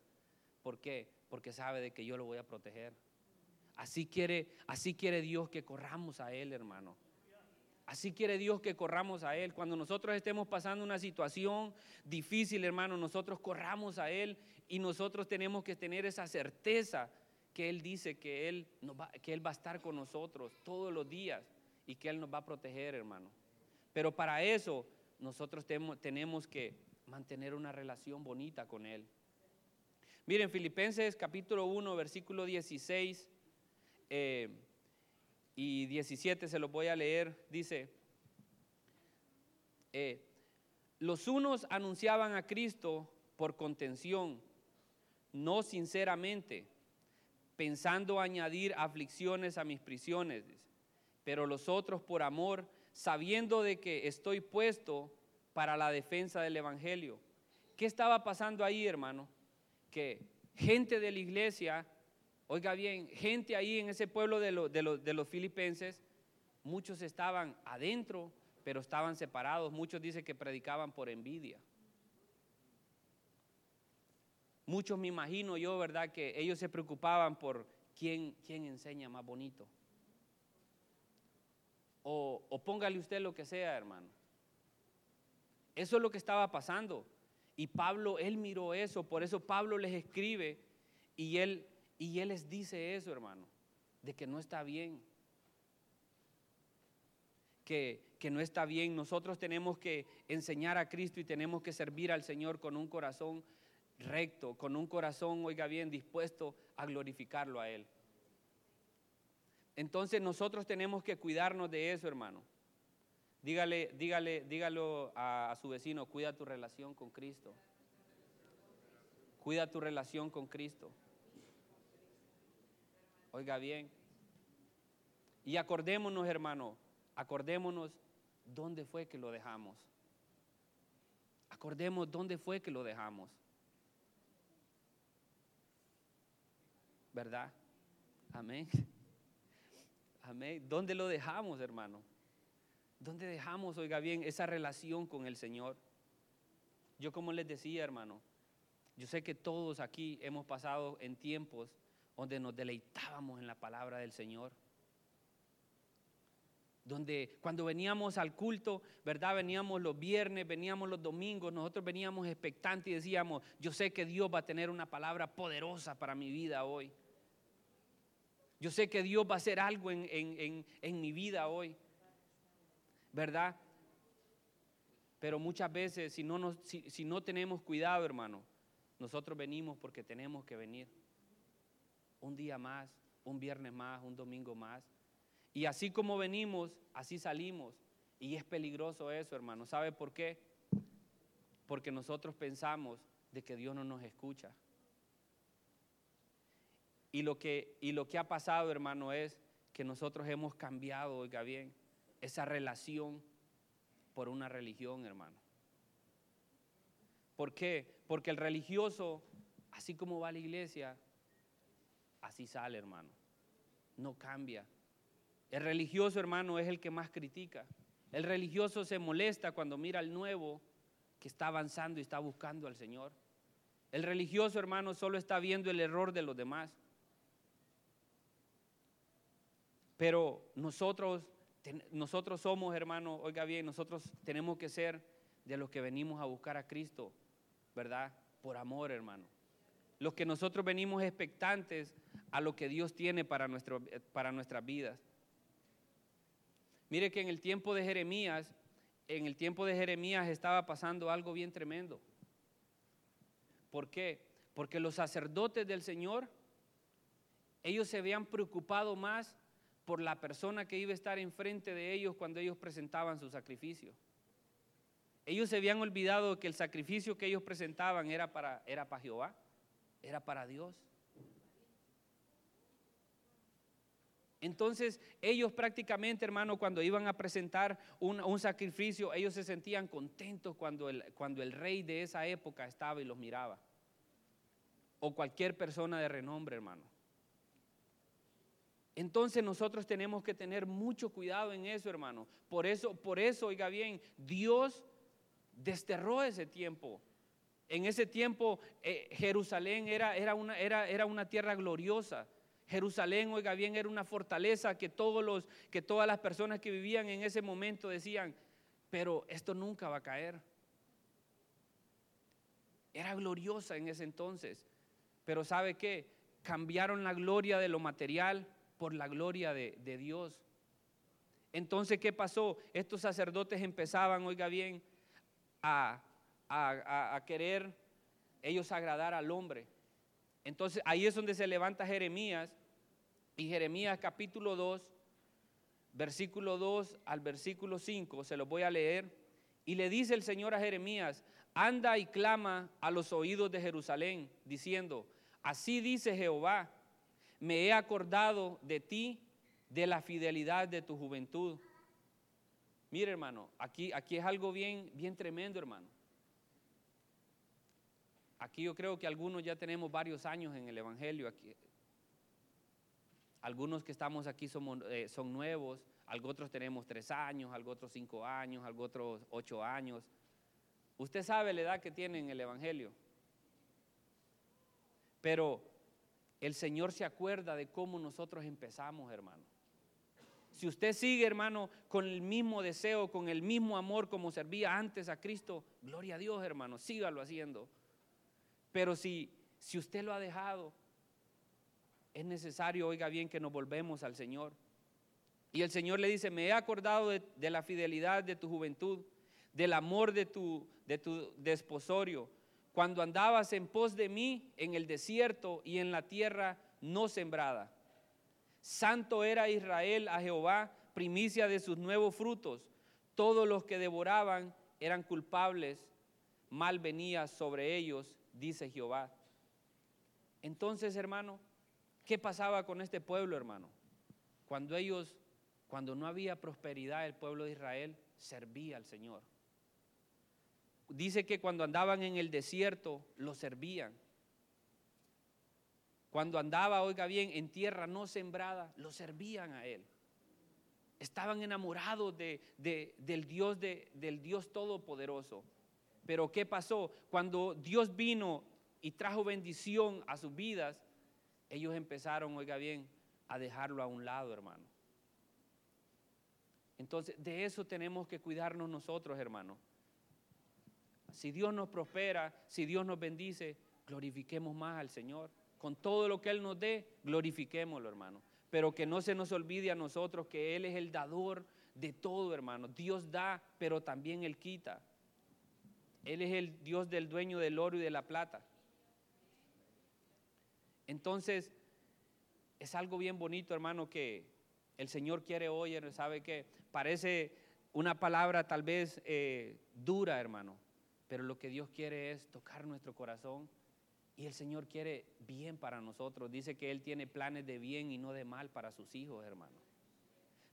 ¿Por qué? Porque sabe de que yo lo voy a proteger. Así quiere, así quiere Dios que corramos a Él, hermano. Así quiere Dios que corramos a Él. Cuando nosotros estemos pasando una situación difícil, hermano, nosotros corramos a Él y nosotros tenemos que tener esa certeza que Él dice que Él, va, que Él va a estar con nosotros todos los días y que Él nos va a proteger, hermano. Pero para eso nosotros tenemos que mantener una relación bonita con Él. Miren, Filipenses capítulo 1, versículo 16 eh, y 17 se los voy a leer. Dice, eh, los unos anunciaban a Cristo por contención, no sinceramente, pensando añadir aflicciones a mis prisiones pero los otros por amor, sabiendo de que estoy puesto para la defensa del Evangelio. ¿Qué estaba pasando ahí, hermano? Que gente de la iglesia, oiga bien, gente ahí en ese pueblo de, de los filipenses, muchos estaban adentro, pero estaban separados. Muchos dicen que predicaban por envidia. Muchos me imagino yo, ¿verdad? Que ellos se preocupaban por quién, quién enseña más bonito. O, póngale usted lo que sea, hermano. Eso es lo que estaba pasando. Y Pablo, él miró eso, por eso Pablo les escribe y él, y él les dice eso, hermano, de que no está bien. Que, que, no está bien. Nosotros tenemos que enseñar a Cristo y tenemos que servir al Señor con un corazón recto, con un corazón, oiga bien, dispuesto a glorificarlo a Él. Entonces nosotros tenemos que cuidarnos de eso, hermano. Dígale, dígale, dígalo a, su vecino, cuida tu relación con Cristo. Cuida tu relación con Cristo. Oiga bien. Y acordémonos, hermano, acordémonos dónde fue que lo dejamos. Acordemos dónde fue que lo dejamos. ¿Verdad? Amén. Amén. ¿Dónde lo dejamos, hermano? ¿Dónde dejamos, oiga bien, esa relación con el Señor? Yo como les decía, hermano, yo sé que todos aquí hemos pasado en tiempos donde nos deleitábamos en la palabra del Señor. Donde cuando veníamos al culto, ¿verdad? Veníamos los viernes, veníamos los domingos, nosotros veníamos expectantes y decíamos, yo sé que Dios va a tener una palabra poderosa para mi vida hoy. Yo sé que Dios va a hacer algo en, mi vida hoy, ¿verdad? Pero muchas veces si no, si no tenemos cuidado, hermano, nosotros venimos porque tenemos que venir. Un día más, un viernes más, un domingo más. Y así como venimos, así salimos. Y es peligroso eso, hermano. ¿Sabe por qué? Porque nosotros pensamos de que Dios no nos escucha. Y lo que, y lo que ha pasado, hermano, es que nosotros hemos cambiado, oiga bien, esa relación por una religión, hermano. ¿Por qué? Porque el religioso, así como va la iglesia, así sale, hermano. No cambia. El religioso, hermano, es el que más critica. El religioso se molesta cuando mira al nuevo que está avanzando y está buscando al Señor. El religioso, hermano, solo está viendo el error de los demás. Pero nosotros nosotros somos, hermano, oiga bien, nosotros tenemos que ser de los que venimos a buscar a Cristo, ¿verdad? Por amor, hermano. Los que nosotros venimos expectantes a lo que Dios tiene para, nuestro, para nuestras vidas. Mire que en el tiempo de Jeremías, en el tiempo de Jeremías estaba pasando algo bien tremendo. ¿Por qué? Porque los sacerdotes del Señor, ellos se habían preocupado más por la persona que iba a estar enfrente de ellos cuando ellos presentaban su sacrificio. Ellos se habían olvidado que el sacrificio que ellos presentaban era para, era para Jehová, era para Dios. Entonces ellos prácticamente, hermano, cuando iban a presentar un, sacrificio, ellos se sentían contentos cuando el, cuando el rey de esa época estaba y los miraba. O cualquier persona de renombre, hermano. Entonces nosotros tenemos que tener mucho cuidado en eso, hermano. Por eso, por eso, oiga bien, Dios desterró ese tiempo. En ese tiempo eh, Jerusalén era, era, una, era, era una tierra gloriosa. Jerusalén, oiga bien, era una fortaleza que, todos los, que todas las personas que vivían en ese momento decían, pero esto nunca va a caer. Era gloriosa en ese entonces. Pero ¿sabe qué? Cambiaron la gloria de lo material por la gloria de, Dios. Entonces, ¿qué pasó? Estos sacerdotes empezaban, oiga bien, a, querer ellos agradar al hombre. Entonces ahí es donde se levanta Jeremías y Jeremías capítulo 2, versículo 2 al versículo 5, se lo voy a leer. Y le dice el Señor a Jeremías, anda y clama a los oídos de Jerusalén, diciendo, así dice Jehová, me he acordado de ti, de la fidelidad de tu juventud Mire, hermano, aquí, aquí es algo bien, bien tremendo, hermano. Aquí yo creo que algunos ya tenemos varios años en el Evangelio. Aquí. Algunos que estamos aquí somos, eh, son nuevos, algo otros tenemos tres años, algo otros cinco años, algo otros ocho años. Usted sabe la edad que tiene en el Evangelio. Pero el Señor se acuerda de cómo nosotros empezamos, hermano. Si usted sigue, hermano, con el mismo deseo, con el mismo amor como servía antes a Cristo, gloria a Dios, hermano, sígalo haciendo. Pero si, si usted lo ha dejado, es necesario, oiga bien, que nos volvemos al Señor. Y el Señor le dice, me he acordado de, la fidelidad de tu juventud, del amor de tu, de tu desposorio, cuando andabas en pos de mí en el desierto y en la tierra no sembrada. Santo era Israel a Jehová, primicia de sus nuevos frutos. Todos los que devoraban eran culpables, mal venía sobre ellos, dice Jehová. Entonces, hermano, ¿qué pasaba con este pueblo, hermano? Cuando ellos, cuando no había prosperidad, el pueblo de Israel servía al Señor. Dice que cuando andaban en el desierto, lo servían. Cuando andaba, oiga bien, en tierra no sembrada, lo servían a él. Estaban enamorados de, del, Dios del Dios Todopoderoso. Pero ¿qué pasó? Cuando Dios vino y trajo bendición a sus vidas, ellos empezaron, oiga bien, a dejarlo a un lado, hermano. Entonces, de eso tenemos que cuidarnos nosotros, hermano. Si Dios nos prospera, si Dios nos bendice, glorifiquemos más al Señor con todo lo que Él nos dé, glorifiquémoslo, hermano. Pero que no se nos olvide a nosotros que Él es el dador de todo, hermano. Dios da, pero también Él quita. Él es el Dios del dueño del oro y de la plata. Entonces, es algo bien bonito, hermano, que el Señor quiere hoy, ¿sabe que Parece una palabra tal vez eh, dura, hermano, pero lo que Dios quiere es tocar nuestro corazón y el Señor quiere bien para nosotros. Dice que Él tiene planes de bien y no de mal para sus hijos, hermano.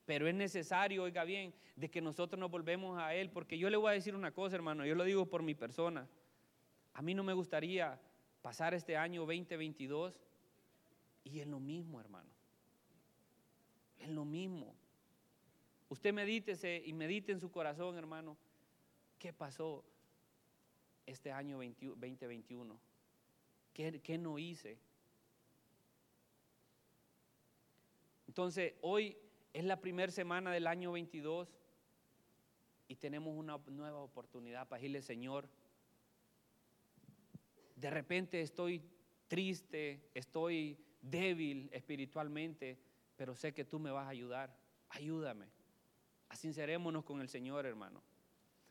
Pero es necesario, oiga bien, de que nosotros nos volvemos a Él. Porque yo le voy a decir una cosa, hermano. Yo lo digo por mi persona. A mí no me gustaría pasar este año 2022 y en lo mismo, hermano. En lo mismo. Usted medítese y medite en su corazón, hermano. ¿Qué pasó este año 2021? ¿Qué, no hice? Entonces, hoy Es la primera semana del año 22 y tenemos una nueva oportunidad para decirle, Señor, de repente estoy triste, estoy débil espiritualmente, pero sé que tú me vas a ayudar. Ayúdame. Asincerémonos con el Señor, hermano.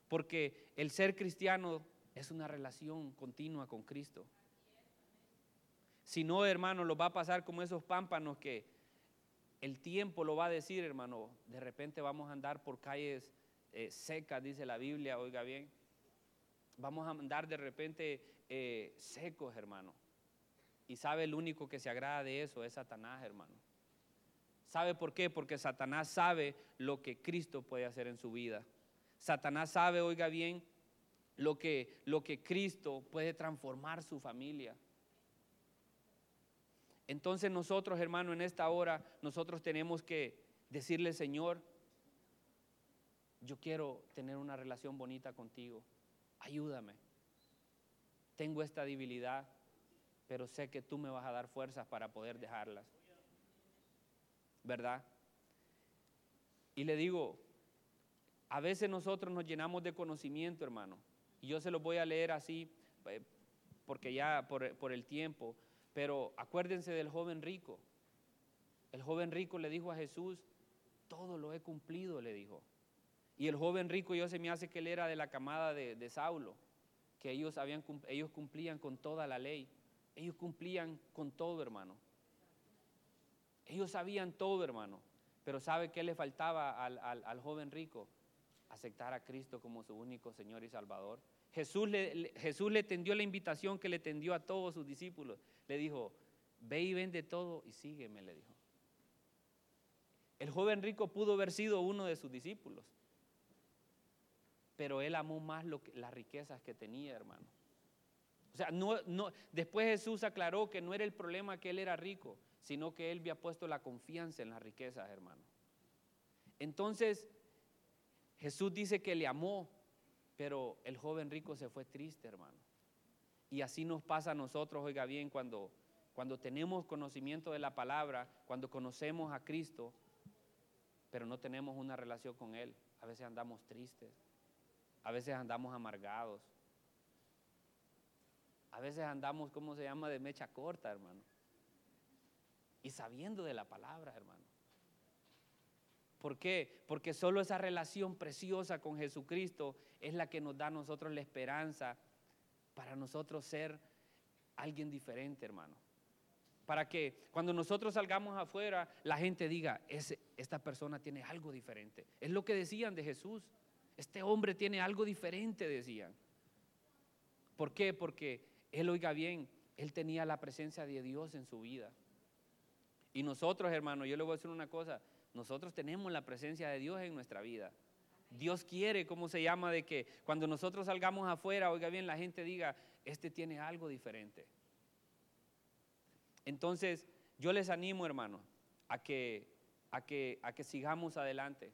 Porque el ser cristiano es una relación continua con Cristo. Si no, hermano, lo va a pasar como esos pámpanos que el tiempo lo va a decir, hermano. De repente vamos a andar por calles eh, secas, dice la Biblia, oiga bien. Vamos a andar de repente eh, secos, hermano. Y sabe el único que se agrada de eso es Satanás, hermano. ¿Sabe por qué? Porque Satanás sabe lo que Cristo puede hacer en su vida. Satanás sabe, oiga bien, lo que, lo que Cristo puede transformar su familia. Entonces nosotros, hermano, en esta hora, nosotros tenemos que decirle, Señor, yo quiero tener una relación bonita contigo. Ayúdame. Tengo esta debilidad, pero sé que tú me vas a dar fuerzas para poder dejarlas. ¿Verdad? Y le digo, a veces nosotros nos llenamos de conocimiento, hermano. Y yo se lo voy a leer así, eh, porque ya por, por el tiempo. Pero acuérdense del joven rico. El joven rico le dijo a Jesús, todo lo he cumplido, le dijo. Y el joven rico yo se me hace que él era de la camada de, Saulo, que ellos, habían, ellos cumplían con toda la ley. Ellos cumplían con todo, hermano. Ellos sabían todo, hermano. Pero ¿sabe qué le faltaba al, al joven rico? Aceptar a Cristo como su único Señor y Salvador. Jesús le, Jesús le tendió la invitación que le tendió a todos sus discípulos. Le dijo, ve y vende todo y sígueme, le dijo. El joven rico pudo haber sido uno de sus discípulos, pero él amó más las riquezas que tenía, hermano. O sea, no, no, después Jesús aclaró que no era el problema que él era rico, sino que él había puesto la confianza en las riquezas, hermano. Entonces, Jesús dice que le amó, pero el joven rico se fue triste, hermano. Y así nos pasa a nosotros, oiga bien, cuando, cuando tenemos conocimiento de la palabra, cuando conocemos a Cristo, pero no tenemos una relación con Él. A veces andamos tristes, a veces andamos amargados, a veces andamos, ¿cómo se llama?, de mecha corta, hermano. Y sabiendo de la palabra, hermano. ¿Por qué? Porque solo esa relación preciosa con Jesucristo es la que nos da a nosotros la esperanza para nosotros ser alguien diferente, hermano. Para que cuando nosotros salgamos afuera, la gente diga, esta persona tiene algo diferente. Es lo que decían de Jesús. Este hombre tiene algo diferente, decían. ¿Por qué? Porque él, oiga bien, él tenía la presencia de Dios en su vida. Y nosotros, hermano, yo le voy a decir una cosa, nosotros tenemos la presencia de Dios en nuestra vida. Dios quiere, ¿cómo se llama? De que cuando nosotros salgamos afuera, oiga bien, la gente diga, este tiene algo diferente. Entonces, yo les animo, hermano, a que, a que, a que sigamos adelante.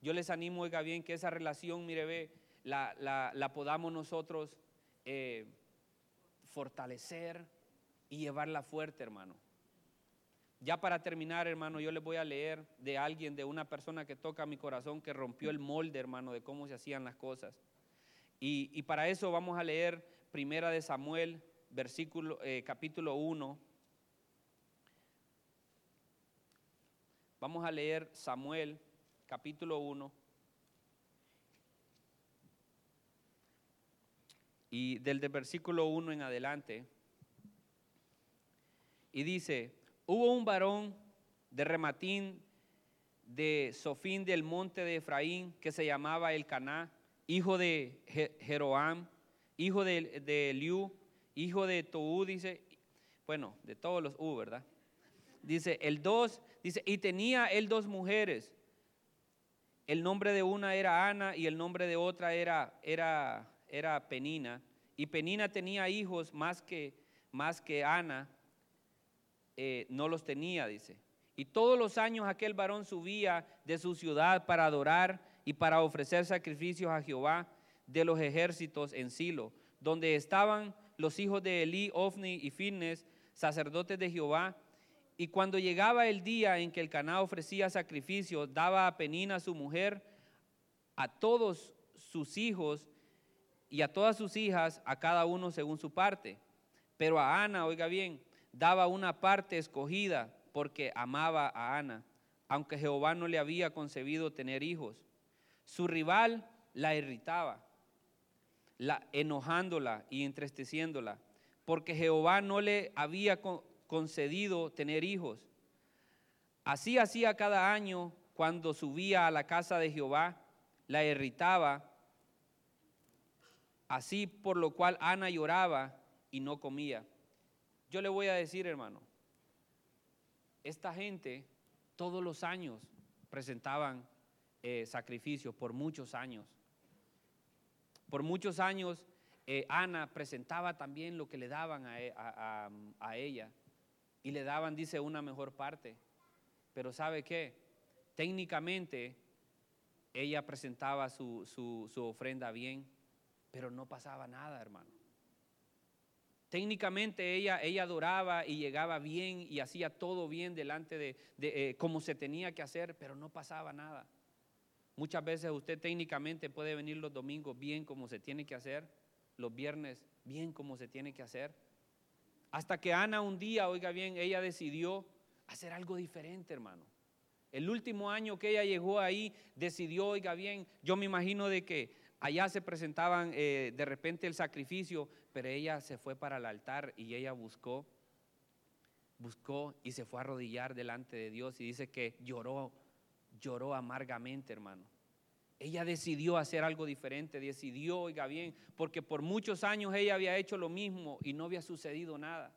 Yo les animo, oiga bien, que esa relación, mire, ve, la, podamos nosotros eh, fortalecer y llevarla fuerte, hermano. Ya para terminar, hermano, yo les voy a leer de alguien, de una persona que toca mi corazón, que rompió el molde, hermano, de cómo se hacían las cosas. Y, para eso vamos a leer Primera de Samuel, eh, capítulo 1. Vamos a leer Samuel, capítulo 1. Y del de versículo 1 en adelante. Y dice, Hubo un varón de Rematín, de Sofín del monte de Efraín, que se llamaba Elcaná, hijo de Jeroam, hijo de, de Liu, hijo de Tou, dice, bueno, de todos los U, ¿verdad? Dice, el dos, dice, y tenía él dos mujeres. El nombre de una era Ana y el nombre de otra era, era, era Penina. Y Penina tenía hijos más que, más que Ana, eh, no los tenía, dice. Y todos los años aquel varón subía de su ciudad para adorar y para ofrecer sacrificios a Jehová de los ejércitos en Silo, donde estaban los hijos de Elí, Ofni y Finnes, sacerdotes de Jehová. Y cuando llegaba el día en que el Caná ofrecía sacrificio, daba a Penina su mujer, a todos sus hijos y a todas sus hijas, a cada uno según su parte. Pero a Ana, oiga bien, daba una parte escogida porque amaba a Ana, aunque Jehová no le había concebido tener hijos. Su rival la irritaba, la, enojándola y entristeciéndola, porque Jehová no le había concedido tener hijos. Así hacía cada año cuando subía a la casa de Jehová, la irritaba, así por lo cual Ana lloraba y no comía. Yo le voy a decir, hermano, esta gente todos los años presentaban eh, sacrificios por muchos años. Por muchos años eh, Ana presentaba también lo que le daban e, a, ella y le daban, dice, una mejor parte. Pero ¿sabe qué? Técnicamente ella presentaba su, su ofrenda bien, pero no pasaba nada, hermano. Técnicamente ella, ella adoraba y llegaba bien y hacía todo bien delante de, eh, como se tenía que hacer, pero no pasaba nada. Muchas veces usted técnicamente puede venir los domingos bien como se tiene que hacer, los viernes bien como se tiene que hacer. Hasta que Ana un día, oiga bien, ella decidió hacer algo diferente, hermano. El último año que ella llegó ahí, decidió, oiga bien, yo me imagino de que allá se presentaban eh, de repente el sacrificio, pero ella se fue para el altar y ella buscó, buscó y se fue a arrodillar delante de Dios y dice que lloró, lloró amargamente, hermano. Ella decidió hacer algo diferente, decidió, oiga bien, porque por muchos años ella había hecho lo mismo y no había sucedido nada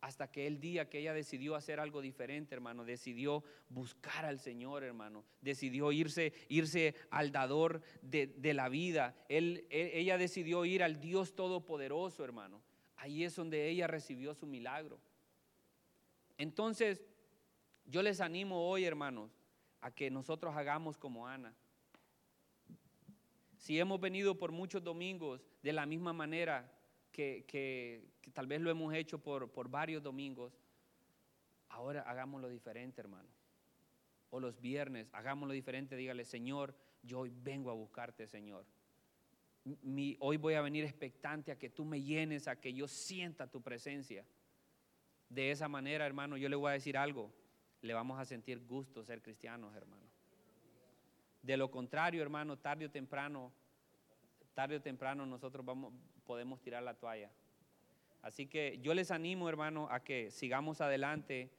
hasta que el día que ella decidió hacer algo diferente, hermano, decidió buscar al Señor, hermano, decidió irse, irse al dador de, la vida. Ella decidió ir al Dios Todopoderoso, hermano. Ahí es donde ella recibió su milagro. Entonces, yo les animo hoy, hermanos, a que nosotros hagamos como Ana. Si hemos venido por muchos domingos de la misma manera, que, tal vez lo hemos hecho por, por varios domingos, ahora hagámoslo diferente, hermano. O los viernes, hagámoslo diferente, dígale, Señor, yo hoy vengo a buscarte, Señor. Mi, hoy voy a venir expectante a que tú me llenes, a que yo sienta tu presencia. De esa manera, hermano, yo le voy a decir algo, le vamos a sentir gusto ser cristianos, hermano. De lo contrario, hermano, tarde o temprano, tarde o temprano nosotros vamos, podemos tirar la toalla. Así que yo les animo, hermano, a que sigamos adelante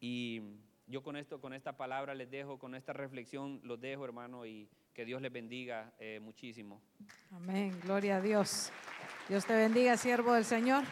y yo con esto, con esta palabra les dejo, con esta reflexión los dejo, hermano, y que Dios les bendiga eh, muchísimo. Amén, gloria a Dios. Dios te bendiga, siervo del Señor.